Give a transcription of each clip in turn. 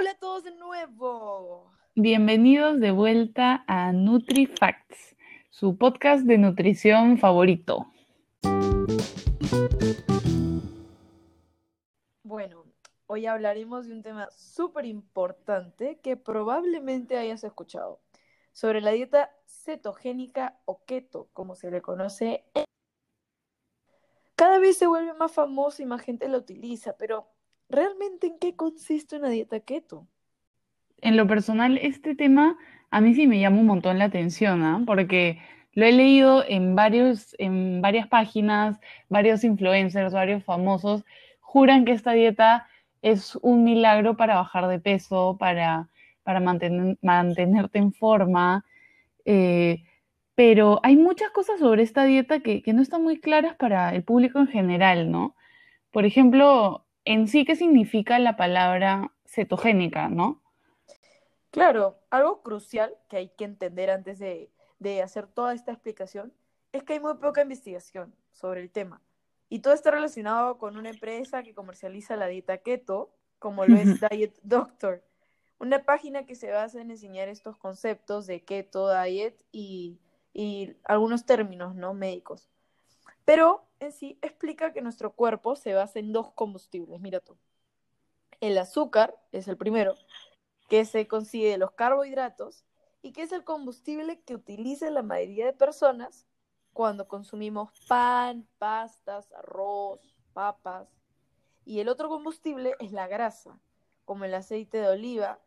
Hola a todos de nuevo. Bienvenidos de vuelta a NutriFacts, su podcast de nutrición favorito. Bueno, hoy hablaremos de un tema súper importante que probablemente hayas escuchado, sobre la dieta cetogénica o keto, como se le conoce. Cada vez se vuelve más famosa y más gente la utiliza, pero ¿realmente en qué consiste una dieta keto? En lo personal, este tema a mí sí me llama un montón la atención, ¿ah? Porque lo he leído en varios, en varias páginas, varios influencers, varios famosos juran que esta dieta es un milagro para bajar de peso, para, para mantenerte en forma. Eh, pero hay muchas cosas sobre esta dieta que, que no están muy claras para el público en general, ¿no? Por ejemplo, en sí qué significa la palabra cetogénica, ¿no? Claro, algo crucial que hay que entender antes de, hacer toda esta explicación es que hay muy poca investigación sobre el tema. Y todo está relacionado con una empresa que comercializa la dieta keto, como lo es Diet Doctor, una página que se basa en enseñar estos conceptos de keto, diet y, y algunos términos no médicos. Pero en sí explica que nuestro cuerpo se basa en dos combustibles, mira tú. El azúcar es el primero, que se consigue de los carbohidratos y que es el combustible que utiliza la mayoría de personas cuando consumimos pan, pastas, arroz, papas. Y el otro combustible es la grasa, como el aceite de oliva,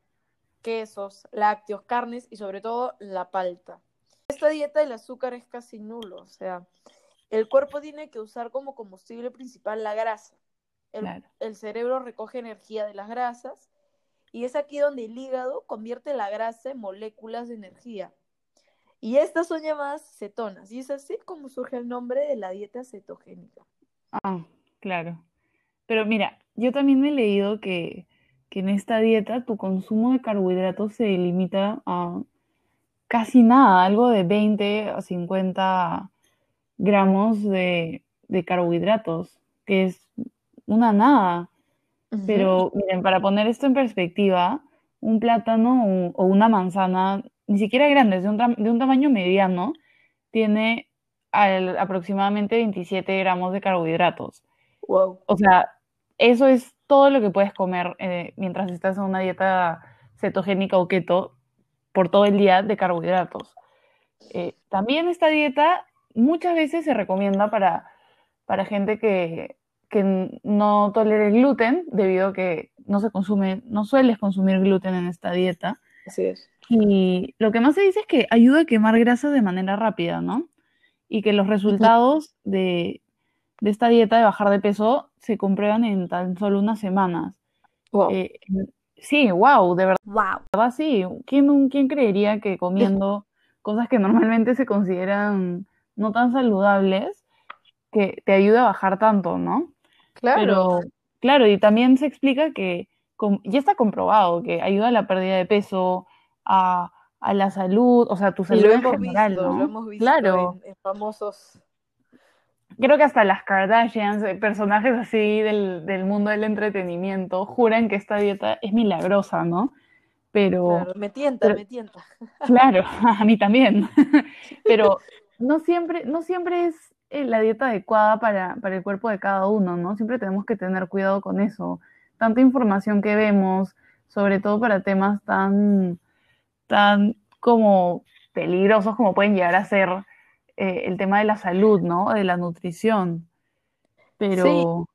quesos, lácteos, carnes y sobre todo la palta. Esta dieta el azúcar es casi nulo, o sea, el cuerpo tiene que usar como combustible principal la grasa. El, cerebro recoge energía de las grasas y es aquí donde el hígado convierte la grasa en moléculas de energía. Y estas son llamadas cetonas y es así como surge el nombre de la dieta cetogénica. Ah, claro. Pero mira, yo también he leído que, que en esta dieta tu consumo de carbohidratos se limita a casi nada, algo de 20 a 50 gramos de, carbohidratos, que es una nada. Pero miren, para poner esto en perspectiva, un plátano o, una manzana, ni siquiera grande, de un, de un tamaño mediano, tiene aproximadamente 27 gramos de carbohidratos. Wow. O sea, eso es todo lo que puedes comer eh, mientras estás en una dieta cetogénica o keto por todo el día de carbohidratos. Eh, también esta dieta muchas veces se recomienda para, para gente que, no tolere el gluten, debido a que no se consume, no sueles consumir gluten en esta dieta. Así es. Y lo que más se dice es que ayuda a quemar grasa de manera rápida, ¿no? Y que los resultados de, esta dieta de bajar de peso se comprueban en tan solo unas semanas. Eh, sí, wow, de verdad. Wow. Sí, ¿quién, ¿quién creería que comiendo cosas que normalmente se consideran no tan saludables que te ayuda a bajar tanto, ¿no? Claro. Pero, claro, y también se explica que ya está comprobado que ayuda a la pérdida de peso, a, la salud, o sea, tu salud en general, ¿no? Lo hemos visto claro. en, famosos creo que hasta las Kardashians, eh, personajes así del, del, mundo del entretenimiento, juran que esta dieta es milagrosa, ¿no? Pero. Claro, me tienta, me tienta. Claro, a mí también. Pero no siempre, no siempre es eh, la dieta adecuada para, el cuerpo de cada uno, ¿no? Siempre tenemos que tener cuidado con eso. Tanta información que vemos, sobre todo para temas tan, tan como peligrosos como pueden llegar a ser eh, el tema de la salud, ¿no? De la nutrición. Pero...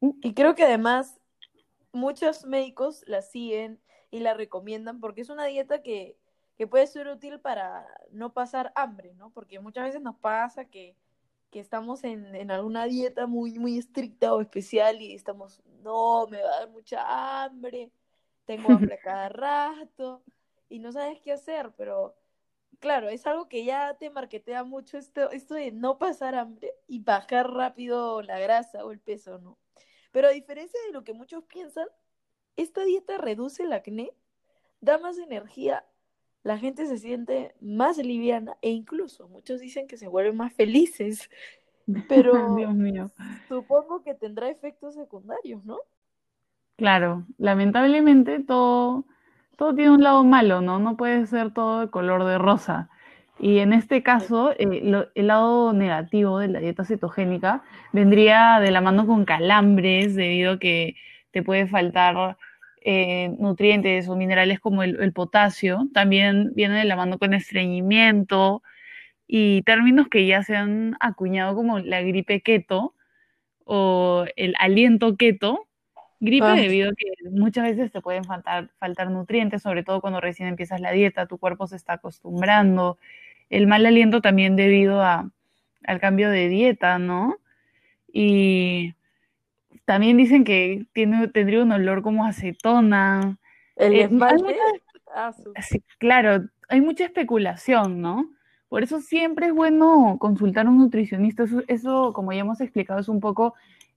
Y creo que además muchos médicos la siguen y la recomiendan porque es una dieta que que puede ser útil para no pasar hambre, ¿no? Porque muchas veces nos pasa que, estamos en, alguna dieta muy, muy estricta o especial y estamos, no, me va a dar mucha hambre, tengo hambre cada rato y no sabes qué hacer, pero claro, es algo que ya te marquetea mucho esto, esto de no pasar hambre y bajar rápido la grasa o el peso, ¿no? Pero a diferencia de lo que muchos piensan, esta dieta reduce el acné, da más energía la gente se siente más liviana e incluso muchos dicen que se vuelven más felices. Pero Dios mío. supongo que tendrá efectos secundarios, ¿no? Claro, lamentablemente todo, todo tiene un lado malo, ¿no? No puede ser todo de color de rosa. Y en este caso, eh, lo- el lado negativo de la dieta cetogénica vendría de la mano con calambres, debido a que te puede faltar eh, nutrientes o minerales como el, el potasio. También viene de la mano con estreñimiento y términos que ya se han acuñado como la gripe keto o el aliento keto. Gripe Ah, debido a que muchas veces te pueden faltar, faltar nutrientes, sobre todo cuando recién empiezas la dieta, tu cuerpo se está acostumbrando. El mal aliento también debido a, al cambio de dieta, ¿no? Y también dicen que tiene, tendría un olor como acetona. el Eh, hay mucha, Ah, sí, claro, hay mucha especulación, ¿no? Por eso siempre es bueno consultar a un nutricionista. Eso, eso, como ya hemos explicado, es un poco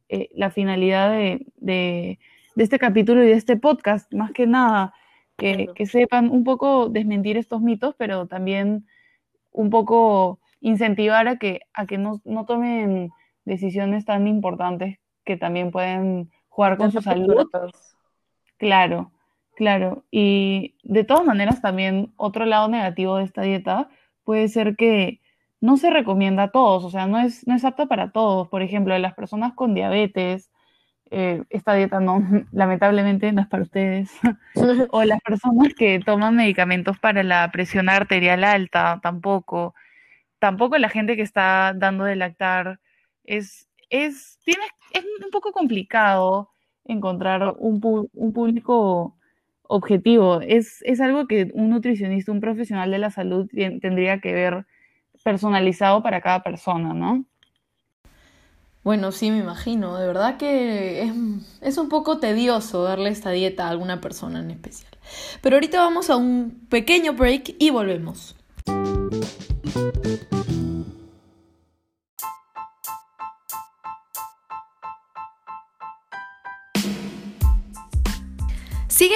eh, la finalidad de, de- de este capítulo y de este podcast, más que nada, que, Claro. que sepan un poco desmentir estos mitos, pero también un poco incentivar a que, a que no, no tomen decisiones tan importantes que también pueden jugar con su salud Frutas. Claro, claro. Y de todas maneras, también otro lado negativo de esta dieta puede ser que no se recomienda a todos, o sea, no es, no es apta para todos. Por ejemplo, las personas con diabetes, eh, esta dieta no, lamentablemente no es para ustedes. O las personas que toman medicamentos para la presión arterial alta, tampoco. Tampoco la gente que está dando de lactar. Es, es, tiene, es un poco complicado encontrar un, un público objetivo. Es, es algo que un nutricionista, un profesional de la salud tendría que ver personalizado para cada persona, ¿no? Bueno, sí, me imagino. De verdad que es, es un poco tedioso darle esta dieta a alguna persona en especial. Pero ahorita vamos a un pequeño break y volvemos.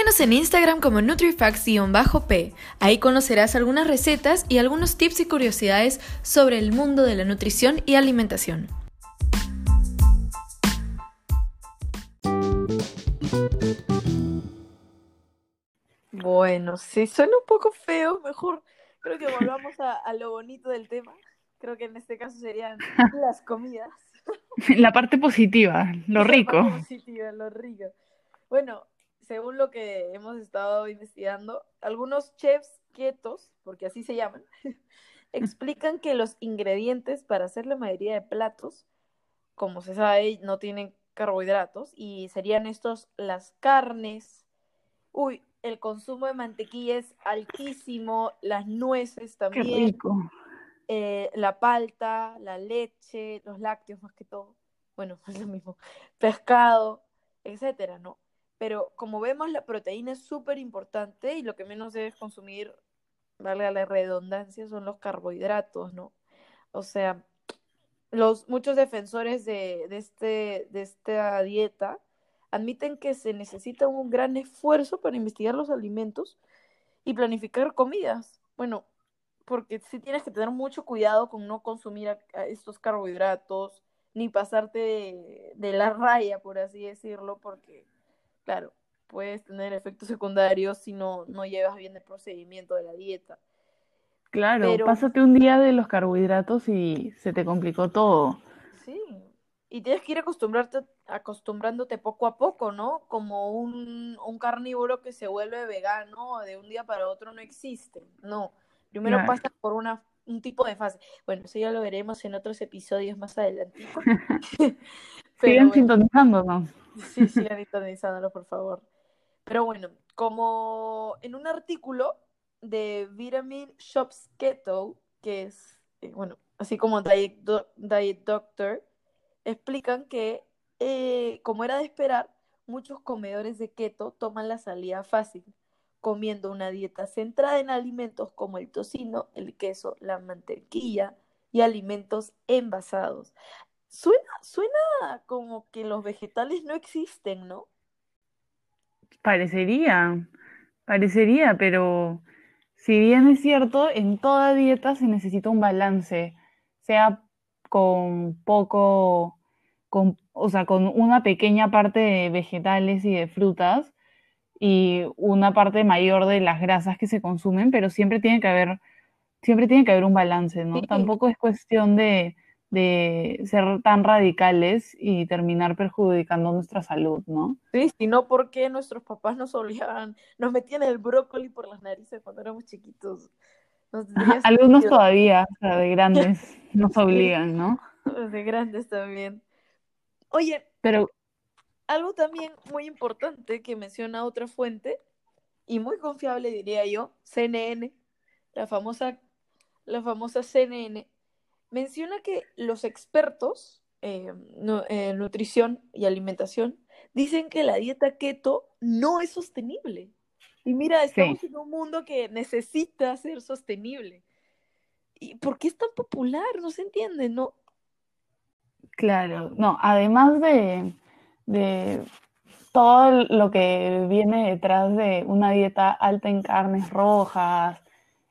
Síguenos en Instagram como NutriFacts-P. Ahí conocerás algunas recetas y algunos tips y curiosidades sobre el mundo de la nutrición y alimentación. Bueno, si suena un poco feo, mejor creo que volvamos a, a lo bonito del tema. Creo que en este caso serían las comidas. La parte positiva, lo La rico. parte positiva, lo rico. Bueno, según lo que hemos estado investigando, algunos chefs ketos, porque así se llaman, explican que los ingredientes para hacer la mayoría de platos, como se sabe, no tienen carbohidratos y serían estos las carnes. Uy, el consumo de mantequilla es altísimo, las nueces Qué también, rico. eh, la palta, la leche, los lácteos más que todo. Bueno, es lo mismo. Pescado, etcétera, ¿no? Pero como vemos, la proteína es súper importante y lo que menos debes consumir, valga la redundancia, son los carbohidratos, ¿no? O sea, los muchos defensores de, de este, de esta dieta admiten que se necesita un gran esfuerzo para investigar los alimentos y planificar comidas. Bueno, porque sí tienes que tener mucho cuidado con no consumir estos carbohidratos, ni pasarte de la raya, por así decirlo, porque, claro, puedes tener efectos secundarios si no, no llevas bien el procedimiento de la dieta. Claro, Pero pásate un día de los carbohidratos y se te complicó todo. sí, y tienes que ir acostumbrarte, acostumbrándote poco a poco, ¿no? Como un, un carnívoro que se vuelve vegano de un día para otro no existe, no. Primero Claro. pasa por una, un tipo de fase. Bueno, eso ya lo veremos en otros episodios más adelante. Sigan bueno, sintonizándonos. Sí, sigan sintonizándolo, por favor. Pero bueno, como en un artículo de Vitamin Shops Keto, que es, eh, bueno, así como Diet, Diet Doctor, explican que, eh, como era de esperar, muchos comedores de keto toman la salida fácil, comiendo una dieta centrada en alimentos como el tocino, el queso, la mantequilla y alimentos envasados. Suena, suena como que los vegetales no existen, ¿no? Parecería, parecería, pero si bien es cierto, en toda dieta se necesita un balance, sea con poco, con, o sea, con una pequeña parte de vegetales y de frutas y una parte mayor de las grasas que se consumen, pero siempre tiene que haber, siempre tiene que haber un balance, ¿no? Sí. Tampoco es cuestión de, de ser tan radicales y terminar perjudicando nuestra salud, ¿no? Sí, sino porque nuestros papás nos obligaban, nos metían el brócoli por las narices cuando éramos chiquitos. Algunos todavía, o sea, de grandes, nos obligan, ¿no? De grandes también. Oye, Pero algo también muy importante que menciona otra fuente, y muy confiable diría yo, CNN, la famosa, la famosa CNN, menciona que los expertos eh, nu- en nutrición y alimentación dicen que la dieta keto no es sostenible. Y mira, estamos en un mundo que necesita ser sostenible. ¿Y por qué es tan popular? No se entiende, ¿no? Claro, no, además de, de todo lo que viene detrás de una dieta alta en carnes rojas,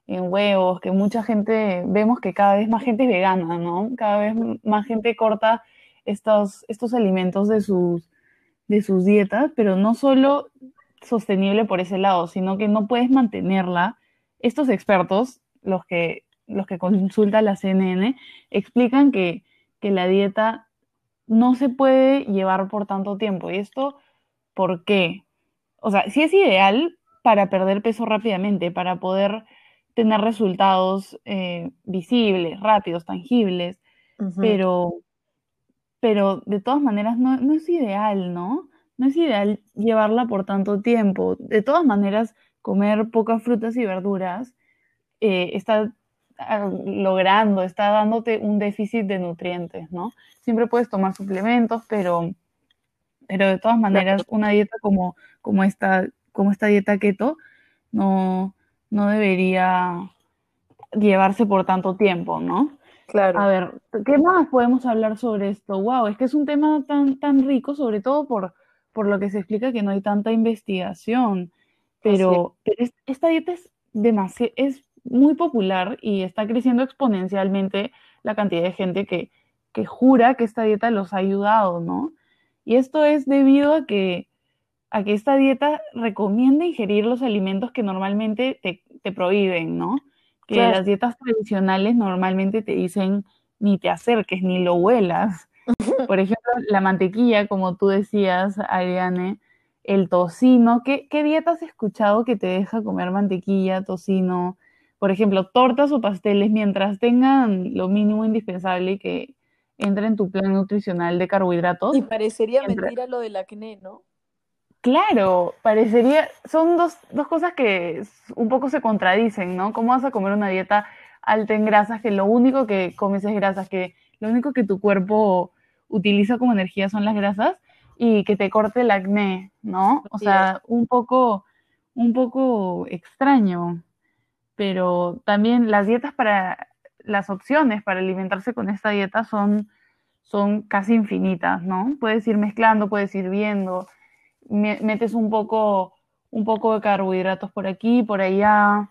en huevos, que mucha gente, vemos que cada vez más gente es vegana, ¿no? Cada vez más gente corta estos, estos alimentos de sus, de sus dietas, pero no solo sostenible por ese lado, sino que no puedes mantenerla. Estos expertos, los que, los que consulta la CNN, explican que que la dieta no se puede llevar por tanto tiempo. ¿Y esto por qué? O sea, sí es ideal para perder peso rápidamente, para poder tener resultados eh, visibles, rápidos, tangibles, pero, pero de todas maneras no, no es ideal, ¿no? No es ideal llevarla por tanto tiempo. De todas maneras, comer pocas frutas y verduras eh, está ah, logrando, está dándote un déficit de nutrientes, ¿no? Siempre puedes tomar suplementos, pero, pero de todas maneras, una dieta como, como, esta, como esta dieta keto no, no debería llevarse por tanto tiempo, ¿no? Claro. A ver, ¿qué más podemos hablar sobre esto? Wow, es que es un tema tan, tan rico, sobre todo por, por lo que se explica que no hay tanta investigación. Pero, pero es- esta dieta es demasiado, es muy popular y está creciendo exponencialmente la cantidad de gente que, que jura que esta dieta los ha ayudado, ¿no? Y esto es debido a que, a que esta dieta recomienda ingerir los alimentos que normalmente te, te prohíben, ¿no? Que Claro. las dietas tradicionales normalmente te dicen ni te acerques, ni lo huelas. Por ejemplo, la mantequilla, como tú decías, Ariane, el tocino. ¿Qué, qué dieta has escuchado que te deja comer mantequilla, tocino? Por ejemplo, tortas o pasteles, mientras tengan lo mínimo indispensable que entre en tu plan nutricional de carbohidratos. Y parecería Mientras- mentira lo del acné, ¿no? Claro, parecería, son dos, dos cosas que un poco se contradicen, ¿no? ¿Cómo vas a comer una dieta alta en grasas que lo único que comes es grasas, que lo único que tu cuerpo utiliza como energía son las grasas y que te corte el acné, ¿no? O sea, un poco, un poco extraño, pero también las dietas para, las opciones para alimentarse con esta dieta son, son casi infinitas, ¿no? Puedes ir mezclando, puedes ir viendo metes un poco, un poco de carbohidratos por aquí, por allá.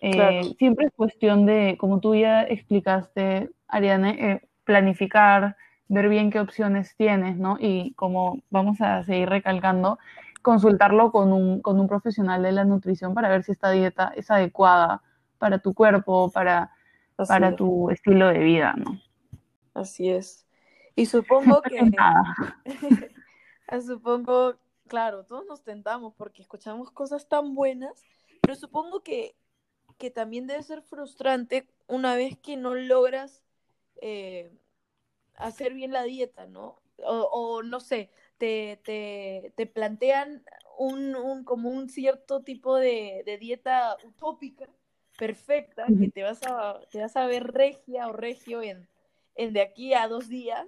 Eh, Claro. Siempre es cuestión de, como tú ya explicaste, Ariane, eh, planificar, ver bien qué opciones tienes, ¿no? Y como vamos a seguir recalcando, consultarlo con un, con un profesional de la nutrición para ver si esta dieta es adecuada para tu cuerpo, para, Así para es. tu estilo de vida, ¿no? Así es. Y supongo que, supongo, claro, todos nos tentamos porque escuchamos cosas tan buenas, pero supongo que, que también debe ser frustrante una vez que no logras eh, hacer bien la dieta, ¿no? O, o no sé, te, te, te plantean un, un, como un cierto tipo de, de dieta utópica, perfecta, que te vas a, te vas a ver regia o regio en, en de aquí a dos días,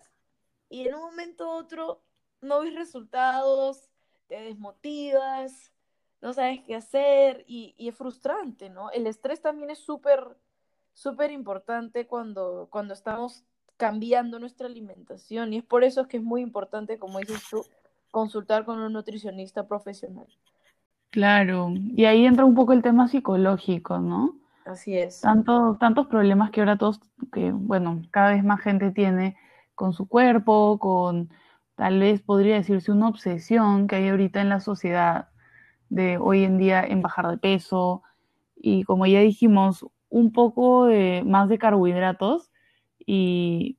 y en un momento u otro no ves resultados, te desmotivas, no sabes qué hacer, y, y es frustrante, ¿no? El estrés también es súper, súper importante cuando, cuando estamos cambiando nuestra alimentación, y es por eso que es muy importante, como dices tú, consultar con un nutricionista profesional. Claro, y ahí entra un poco el tema psicológico, ¿no? Así es. Tanto, tantos problemas que ahora todos, que bueno, cada vez más gente tiene con su cuerpo, con tal vez podría decirse una obsesión que hay ahorita en la sociedad de hoy en día en bajar de peso y como ya dijimos, un poco de, más de carbohidratos y,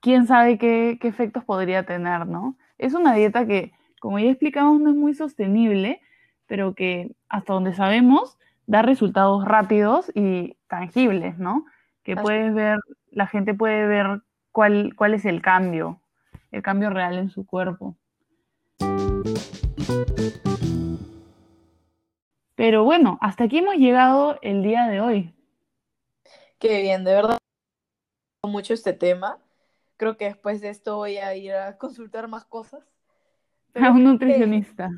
quién sabe qué, qué, efectos podría tener, ¿no? Es una dieta que, como ya explicamos, no es muy sostenible, pero que hasta donde sabemos da resultados rápidos y tangibles, ¿no? Que puedes ver, la gente puede ver cuál, cuál es el cambio, el cambio real en su cuerpo. Pero bueno, hasta aquí hemos llegado el día de hoy. Qué bien, de verdad mucho este tema. Creo que después de esto voy a ir a consultar más cosas. a un nutricionista.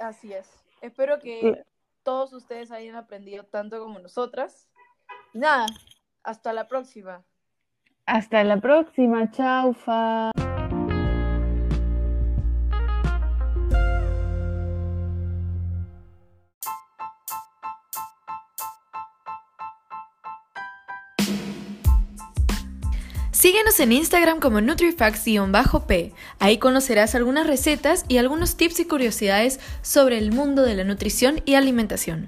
así es. Espero que todos ustedes hayan aprendido tanto como nosotras. nada, hasta la próxima. Hasta la próxima, chaufa. Síguenos en Instagram como NutriFacts-P. Ahí conocerás algunas recetas y algunos tips y curiosidades sobre el mundo de la nutrición y alimentación.